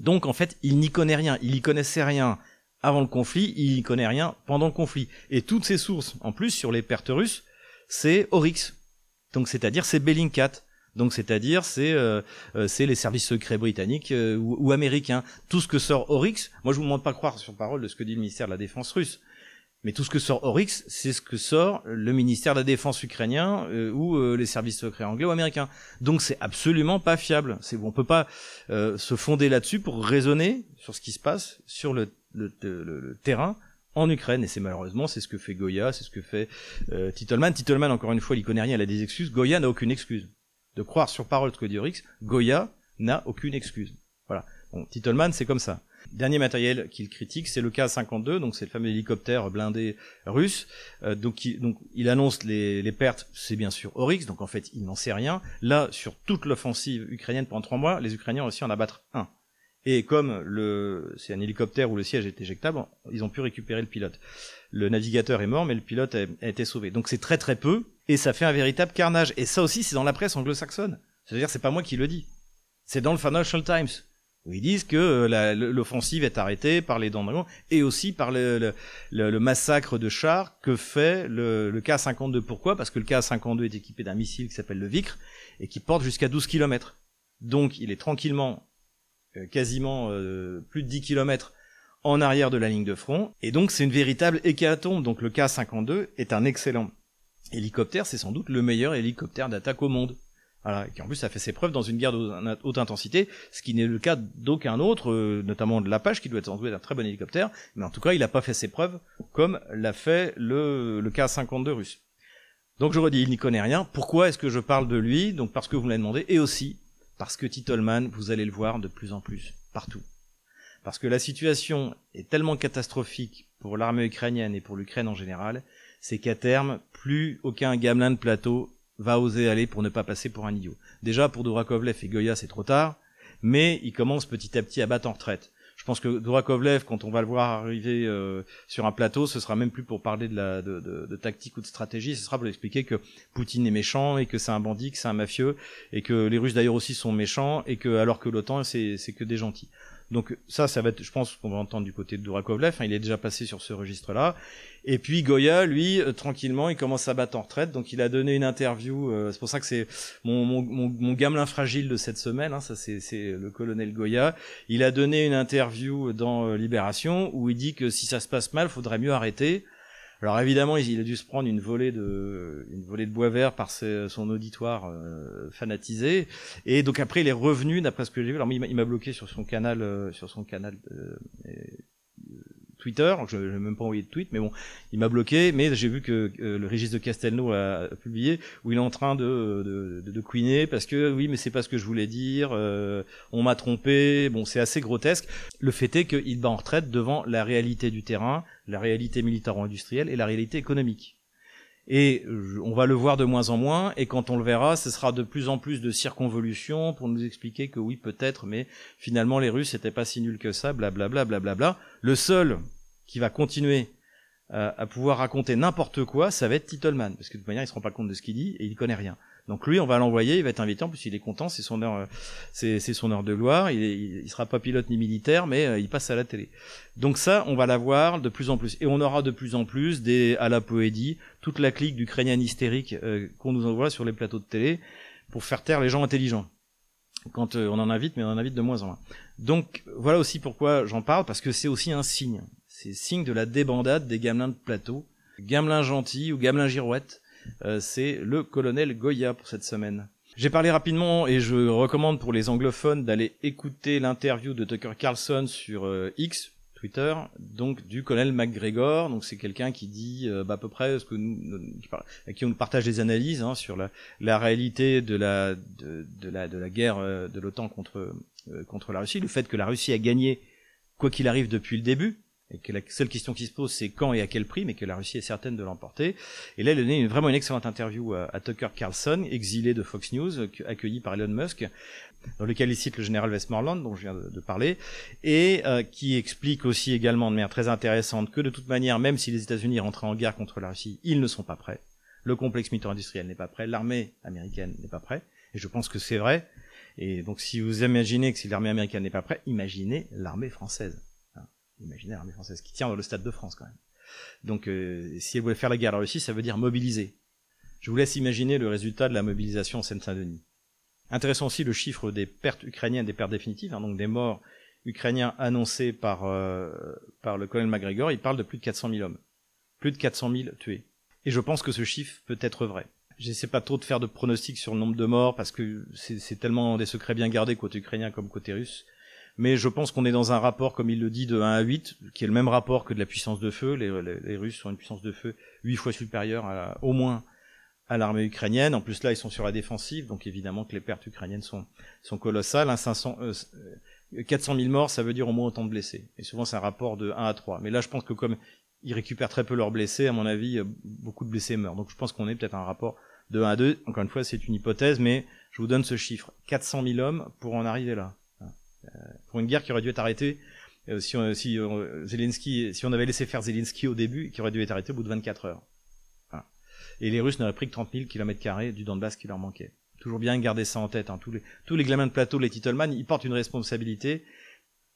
Donc en fait, il n'y connaît rien, il y connaissait rien avant le conflit, il n'y connaît rien pendant le conflit. Et toutes ces sources, en plus, sur les pertes russes, c'est Oryx. Donc c'est-à-dire c'est Bellingcat. Donc c'est-à-dire c'est euh, euh, c'est les services secrets britanniques euh, ou, américains. Tout ce que sort Oryx, moi je vous demande pas croire sur parole de ce que dit le ministère de la Défense russe. Mais tout ce que sort Oryx, c'est ce que sort le ministère de la Défense ukrainien ou les services secrets anglais ou américains. Donc c'est absolument pas fiable. C'est on peut pas se fonder là-dessus pour raisonner sur ce qui se passe sur le, le, le, terrain en Ukraine. Et c'est malheureusement c'est ce que fait Goya, c'est ce que fait euh, Titelman. Titelman encore une fois, il connaît rien, il a des excuses. Goya n'a aucune excuse de croire sur parole ce que dit Oryx, Goya n'a aucune excuse. Voilà. Bon, Titelman, c'est comme ça. Dernier matériel qu'il critique, c'est le K-52, donc c'est le fameux hélicoptère blindé russe. Euh, donc, il, donc, il annonce les, les pertes, c'est bien sûr Oryx, donc en fait il n'en sait rien. Là, sur toute l'offensive ukrainienne pendant trois mois, les Ukrainiens ont réussi à en abattre un. Et comme le, c'est un hélicoptère où le siège est éjectable, ils ont pu récupérer le pilote. Le navigateur est mort, mais le pilote a, été sauvé. Donc c'est très très peu, et ça fait un véritable carnage. Et ça aussi, c'est dans la presse anglo-saxonne. C'est-à-dire, c'est pas moi qui le dis. C'est dans le Financial Times où ils disent que euh, l'offensive est arrêtée par les dents et aussi par le, le, massacre de chars que fait le, le K-52. Pourquoi? Parce que le K-52 est équipé d'un missile qui s'appelle le Vicre et qui porte jusqu'à 12 km. Donc il est tranquillement, quasiment euh, plus de 10 km en arrière de la ligne de front. Et donc c'est une véritable hécatombe. Donc le K-52 est un excellent hélicoptère, c'est sans doute le meilleur hélicoptère d'attaque au monde. Voilà, qui en plus a fait ses preuves dans une guerre de haute intensité, ce qui n'est le cas d'aucun autre, euh, notamment de l'Apache, qui doit être entouré d'un très bon hélicoptère, mais en tout cas, il n'a pas fait ses preuves comme l'a fait le, le K-52 russe. Donc je redis, il n'y connaît rien. Pourquoi est-ce que je parle de lui? Donc parce que vous me l'avez demandé, et aussi parce que Titleman, vous allez le voir de plus en plus, partout. Parce que la situation est tellement catastrophique pour l'armée ukrainienne et pour l'Ukraine en général, c'est qu'à terme, plus aucun gamelin de plateau va oser aller pour ne pas passer pour un idiot. Déjà, pour Dorakovlev et Goya, c'est trop tard, mais il commence petit à petit à battre en retraite. Je pense que Dorakovlev, quand on va le voir arriver euh, sur un plateau, ce sera même plus pour parler de, tactique ou de stratégie, ce sera pour expliquer que Poutine est méchant et que c'est un bandit, que c'est un mafieux, et que les Russes d'ailleurs aussi sont méchants, et que alors que l'OTAN c'est que des gentils. Donc ça, ça va être, je pense qu'on va entendre du côté de Dourakovlev, hein, il est déjà passé sur ce registre-là. Et puis Goya, lui, euh, tranquillement, il commence à battre en retraite, donc il a donné une interview, euh, c'est pour ça que c'est mon, mon, mon, mon, gamelin fragile de cette semaine, hein, ça c'est le colonel Goya. Il a donné une interview dans euh, Libération où il dit que si ça se passe mal, faudrait mieux arrêter. Alors évidemment, il a dû se prendre une volée de, une volée de bois vert par son auditoire euh, fanatisé. Et donc après, il est revenu, d'après ce que j'ai vu. Alors il m'a bloqué sur son canal, sur son canal Twitter. Je n'ai même pas envoyé de tweet, mais bon, il m'a bloqué. Mais j'ai vu que le registre de Castelnau a, publié où il est en train de de, de, couiner parce que oui, mais c'est pas ce que je voulais dire. Euh, on m'a trompé. Bon, c'est assez grotesque. Le fait est qu'il bat en retraite devant la réalité du terrain, la réalité militaro-industrielle et la réalité économique. Et on va le voir de moins en moins, et quand on le verra, ce sera de plus en plus de circonvolutions pour nous expliquer que oui, peut-être, mais finalement les Russes n'étaient pas si nuls que ça, blablabla, blablabla. Le seul qui va continuer à, à pouvoir raconter n'importe quoi, ça va être Titelman, parce que de toute manière, il se rend pas compte de ce qu'il dit et il connaît rien. Donc lui, on va l'envoyer, il va être invité, en plus il est content, c'est son heure, c'est, son heure de gloire, il, est, il, sera pas pilote ni militaire, mais euh, il passe à la télé. Donc ça, on va l'avoir de plus en plus, et on aura de plus en plus des à la poédie, toute la clique d'Ukrainiens hystériques euh, qu'on nous envoie sur les plateaux de télé pour faire taire les gens intelligents. Quand euh, on en invite, mais on en invite de moins en moins. Donc voilà aussi pourquoi j'en parle, parce que c'est aussi un signe. C'est signe de la débandade des gamelins de plateau, gamelins gentils ou gamelins girouettes euh, c'est le colonel Goya pour cette semaine. J'ai parlé rapidement et je recommande pour les anglophones d'aller écouter l'interview de Tucker Carlson sur euh, X, Twitter, donc du colonel McGregor. Donc c'est quelqu'un qui dit euh, bah, à peu près ce que nous, qui, qui on partage des analyses hein, sur la, réalité de la de, la de la guerre de l'OTAN contre contre la Russie, le fait que la Russie a gagné quoi qu'il arrive depuis le début, et que la seule question qui se pose c'est quand et à quel prix, mais que la Russie est certaine de l'emporter. Et là, il a donné une, vraiment une excellente interview à, Tucker Carlson, exilé de Fox News, accueilli par Elon Musk, dans lequel il cite le général Westmoreland, dont je viens de, parler, et euh, qui explique aussi également de manière très intéressante que de toute manière, même si les États-Unis rentraient en guerre contre la Russie, ils ne sont pas prêts. Le complexe militaire-industriel n'est pas prêt, l'armée américaine n'est pas prêt, et je pense que c'est vrai. Et donc, si vous imaginez que si l'armée américaine n'est pas prête, imaginez l'armée française. Imaginez l'armée française qui tient dans le stade de France quand même. Donc euh, si elle voulait faire la guerre à la Russie, ça veut dire mobiliser. Je vous laisse imaginer le résultat de la mobilisation en Seine-Saint-Denis. Intéressant aussi le chiffre des pertes ukrainiennes, des pertes définitives, hein, donc des morts ukrainiens annoncés par, euh, par le colonel McGregor. Il parle de plus de 400 000 hommes. Plus de 400 000 tués. Et je pense que ce chiffre peut être vrai. J'essaie pas trop de faire de pronostics sur le nombre de morts parce que c'est tellement des secrets bien gardés côté ukrainien comme côté russe mais je pense qu'on est dans un rapport, comme il le dit, de 1 à 8, qui est le même rapport que de la puissance de feu. Les, Russes ont une puissance de feu 8 fois supérieure, à, au moins, à l'armée ukrainienne. En plus, là, ils sont sur la défensive, donc évidemment que les pertes ukrainiennes sont, colossales. Hein, 500, euh, 400 000 morts, ça veut dire au moins autant de blessés. Et souvent, c'est un rapport de 1 à 3. Mais là, je pense que comme ils récupèrent très peu leurs blessés, à mon avis, beaucoup de blessés meurent. Donc je pense qu'on est peut-être un rapport de 1 à 2. Encore une fois, c'est une hypothèse, mais je vous donne ce chiffre. 400 000 hommes pour en arriver là. Euh, pour une guerre qui aurait dû être arrêtée euh, si, on, avait laissé faire Zelensky au début, qui aurait dû être arrêté au bout de 24 heures. Et les Russes n'auraient pris que 30 000 km du Donbass qui leur manquait. Toujours bien garder ça en tête. Hein. Tous, les, tous les gamins de plateau, les Titelman, ils portent une responsabilité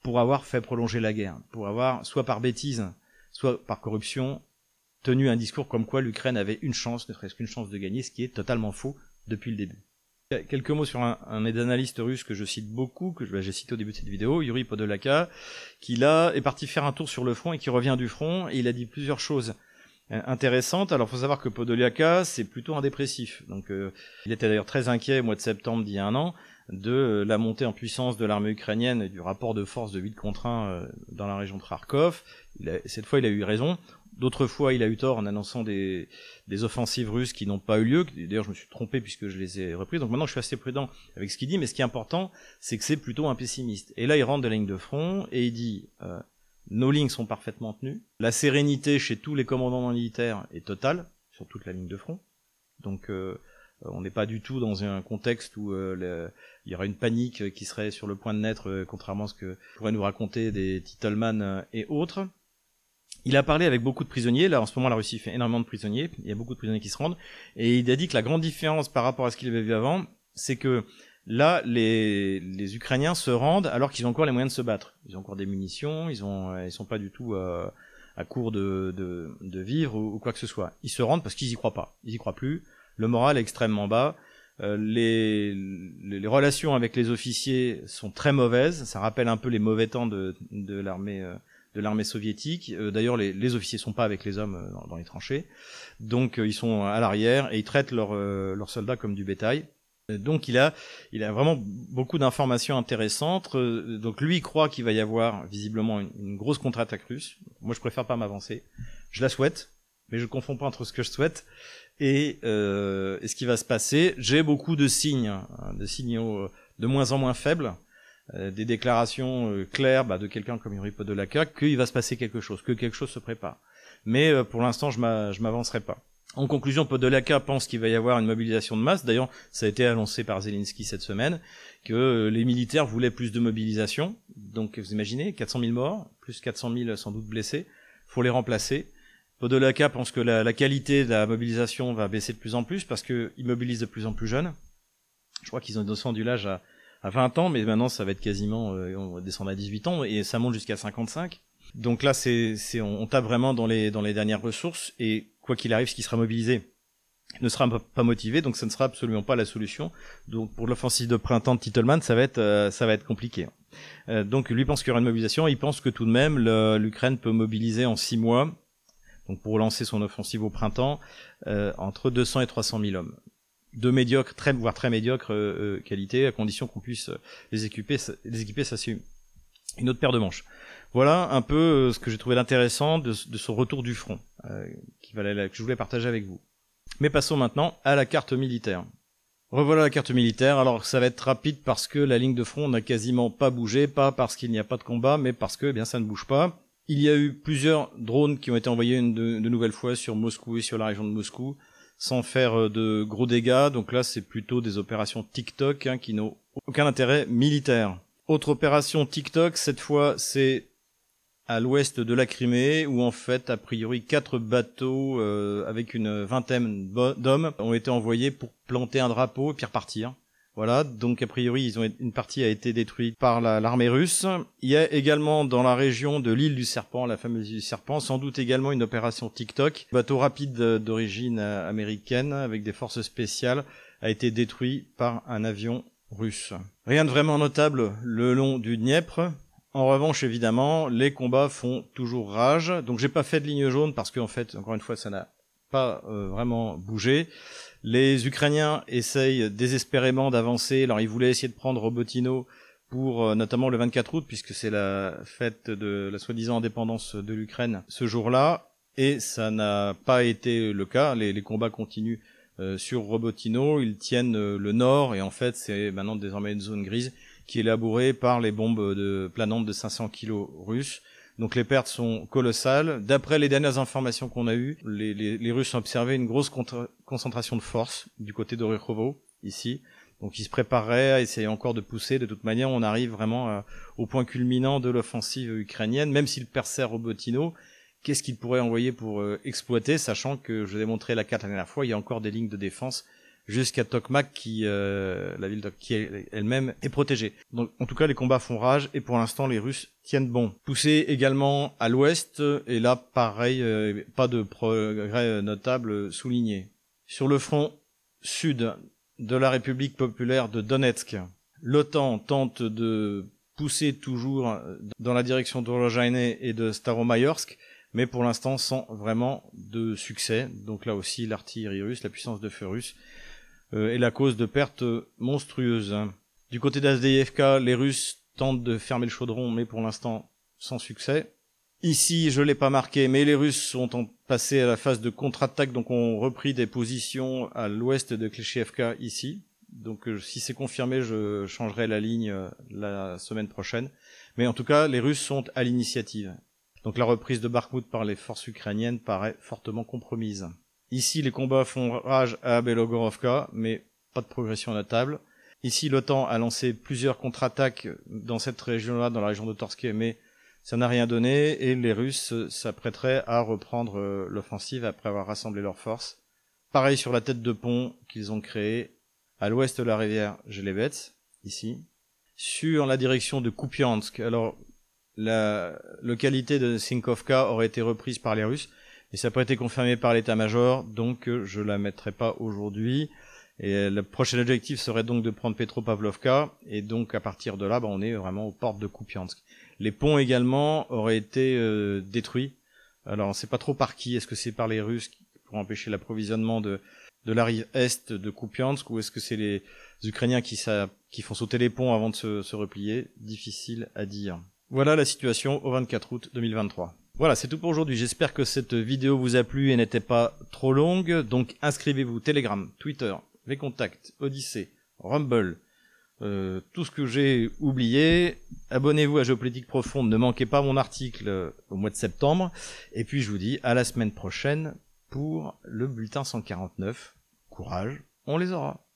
pour avoir fait prolonger la guerre, pour avoir, soit par bêtise, soit par corruption, tenu un discours comme quoi l'Ukraine avait une chance, ne serait-ce qu'une chance de gagner, ce qui est totalement faux depuis le début. Quelques mots sur un, un analyste russe que je cite beaucoup, que j'ai cité au début de cette vidéo, Yuri Podolaka, qui là est parti faire un tour sur le front et qui revient du front, et il a dit plusieurs choses intéressante. Alors, faut savoir que Podoliaka, c'est plutôt un dépressif. Donc, il était d'ailleurs très inquiet au mois de septembre d'il y a un an de la montée en puissance de l'armée ukrainienne et du rapport de force de 8 contre 1 dans la région de Kharkov. cette fois, il a eu raison. D'autres fois, il a eu tort en annonçant des, offensives russes qui n'ont pas eu lieu. D'ailleurs, je me suis trompé puisque je les ai reprises. Donc maintenant, je suis assez prudent avec ce qu'il dit. Mais ce qui est important, c'est que c'est plutôt un pessimiste. Et là, il rentre de la ligne de front et il dit euh, nos lignes sont parfaitement tenues. La sérénité chez tous les commandants militaires est totale sur toute la ligne de front. Donc euh, on n'est pas du tout dans un contexte où euh, il y aura une panique qui serait sur le point de naître, euh, contrairement à ce que pourraient nous raconter des Titelman et autres. Il a parlé avec beaucoup de prisonniers. Là, en ce moment, la Russie fait énormément de prisonniers. Il y a beaucoup de prisonniers qui se rendent. Et il a dit que la grande différence par rapport à ce qu'il avait vu avant, c'est que là, les, les Ukrainiens se rendent alors qu'ils ont encore les moyens de se battre. Ils ont encore des munitions. Ils ont, ils sont pas du tout euh, à court de, de, de vivre ou, quoi que ce soit. Ils se rendent parce qu'ils y croient pas. Ils y croient plus. Le moral est extrêmement bas. Euh, les, les, relations avec les officiers sont très mauvaises. Ça rappelle un peu les mauvais temps de, de l'armée. Euh, de l'armée soviétique. Euh, d'ailleurs, les, les, officiers sont pas avec les hommes euh, dans, les tranchées, donc euh, ils sont à l'arrière et ils traitent leurs leurs soldats comme du bétail. Donc il a, il a vraiment beaucoup d'informations intéressantes. Donc lui il croit qu'il va y avoir visiblement une, grosse contre-attaque russe. Moi je préfère pas m'avancer. Je la souhaite, mais je confonds pas entre ce que je souhaite et, euh, et ce qui va se passer. J'ai beaucoup de signes, hein, de signaux de moins en moins faibles. Euh, des déclarations euh, claires bah, de quelqu'un comme Yuri Podolaka qu'il va se passer quelque chose, que quelque chose se prépare. Mais euh, pour l'instant, je m'avancerai pas. En conclusion, Podolaka pense qu'il va y avoir une mobilisation de masse. D'ailleurs, ça a été annoncé par Zelensky cette semaine que les militaires voulaient plus de mobilisation. Donc, vous imaginez, 400 000 morts, plus 400 000 sans doute blessés. Faut les remplacer. Podolaka pense que la, la, qualité de la mobilisation va baisser de plus en plus parce qu'ils mobilisent de plus en plus jeunes. Je crois qu'ils ont descendu l'âge à à 20 ans, mais maintenant ça va être quasiment, euh, on va descendre à 18 ans et ça monte jusqu'à 55. Donc là, c'est, c'est, on, tape vraiment dans les, dans les dernières ressources et quoi qu'il arrive, ce qui sera mobilisé ne sera pas motivé, donc ça ne sera absolument pas la solution. Donc pour l'offensive de printemps de Titelman, ça va être, euh, ça va être compliqué. Euh, donc lui pense qu'il y aura une mobilisation, il pense que tout de même l'Ukraine peut mobiliser en six mois, donc pour lancer son offensive au printemps, entre 200 et 300 000 hommes de médiocre, très voire très médiocre euh, euh, qualité, à condition qu'on puisse euh, les équiper, les équiper, ça c'est une autre paire de manches. Voilà un peu ce que j'ai trouvé d'intéressant de, de, ce retour du front, qui valait, que je voulais partager avec vous. Mais passons maintenant à la carte militaire. Revoilà la carte militaire. Alors ça va être rapide parce que la ligne de front n'a quasiment pas bougé, pas parce qu'il n'y a pas de combat, mais parce que eh bien ça ne bouge pas. Il y a eu plusieurs drones qui ont été envoyés une de, de nouvelles fois sur Moscou et sur la région de Moscou sans faire euh, de gros dégâts. Donc là, c'est plutôt des opérations TikTok hein, qui n'ont aucun intérêt militaire. Autre opération TikTok, cette fois, c'est à l'ouest de la Crimée, où en fait, a priori, quatre bateaux euh, avec une vingtaine d'hommes ont été envoyés pour planter un drapeau et puis repartir. Voilà, donc a priori, une partie a été détruite par l'armée russe. Il y a également dans la région de l'île du Serpent, la fameuse île du Serpent, sans doute également une opération TikTok. Bateau rapide d'origine euh, américaine avec des forces spéciales a été détruit par un avion russe. Rien de vraiment notable le long du Dniepr. En revanche, évidemment, les combats font toujours rage. Donc j'ai pas fait de ligne jaune parce qu'en fait, encore une fois, ça n'a pas euh, vraiment bougé. Les Ukrainiens essayent désespérément d'avancer. Alors ils voulaient essayer de prendre Robotino pour euh, notamment le 24 août, puisque c'est la fête de la soi-disant indépendance de l'Ukraine ce jour-là, et ça n'a pas été le cas. Les, combats continuent euh, sur Robotino, ils tiennent euh, le nord, et en fait c'est maintenant désormais une zone grise qui est élaborée par les bombes de planantes de 500 kilos russes. Donc les pertes sont colossales. D'après les dernières informations qu'on a eues, les, les, les, Russes ont observé une grosse concentration de force du côté de Rykhovo, ici. Donc ils se prépareraient à essayer encore de pousser. De toute manière, on arrive vraiment euh, au point culminant de l'offensive ukrainienne. Même s'il percèrent Robotino, qu'est-ce qu'ils pourraient envoyer pour euh, exploiter, sachant que, je vous ai montré la carte la dernière fois, il y a encore des lignes de défense jusqu'à Tokmak qui euh, la ville de, qui elle-même est protégée. Donc en tout cas les combats font rage et pour l'instant les Russes tiennent bon. Poussés également à l'ouest et là pareil euh, pas de progrès notable souligné. Sur le front sud de la République populaire de Donetsk, l'OTAN tente de pousser toujours dans la direction d'Orojhaine et de Staromayorsk mais pour l'instant sans vraiment de succès. Donc là aussi, l'artillerie russe, la puissance de feu russe, euh, est la cause de pertes monstrueuses. Du côté d'ASDFK, les Russes tentent de fermer le chaudron, mais pour l'instant sans succès. Ici, je l'ai pas marqué, mais les Russes sont passés à la phase de contre-attaque, donc ont repris des positions à l'ouest de Kleshevka ici. Donc euh, si c'est confirmé, je changerai la ligne euh, la semaine prochaine. Mais en tout cas, les Russes sont à l'initiative. Donc la reprise de Bakhmut par les forces ukrainiennes paraît fortement compromise. Ici, les combats font rage à Belogorovka, mais pas de progression notable. Ici, l'OTAN a lancé plusieurs contre-attaques dans cette région-là, dans la région de Torsk, mais ça n'a rien donné et les Russes s'apprêteraient à reprendre euh, l'offensive après avoir rassemblé leurs forces. Pareil sur la tête de pont qu'ils ont créée à l'ouest de la rivière Gelevets, ici, sur la direction de Kupiansk. Alors, la localité de Sinkovka aurait été reprise par les Russes, et ça n'a pas été confirmé par l'état-major, donc euh, je la mettrai pas aujourd'hui. Et le prochain objectif serait donc de prendre Petropavlovka, et donc à partir de là, bah, on est vraiment aux portes de Kupiansk. Les ponts également auraient été euh, détruits. Alors on ne sait pas trop par qui. Est-ce que c'est par les Russes pour empêcher l'approvisionnement de, de la rive est de Kupiansk, ou est-ce que c'est les Ukrainiens qui, qui font sauter les ponts avant de se, se replier? Difficile à dire. Voilà la situation au 24 août 2023. Voilà, c'est tout pour aujourd'hui. J'espère que cette vidéo vous a plu et n'était pas trop longue. Donc inscrivez-vous Telegram, Twitter, les contacts, Odyssée, Rumble, euh, tout ce que j'ai oublié. Abonnez-vous à Géopolitique Profonde, ne manquez pas mon article euh, au mois de septembre. Et puis je vous dis à la semaine prochaine pour le bulletin 149. Courage, on les aura.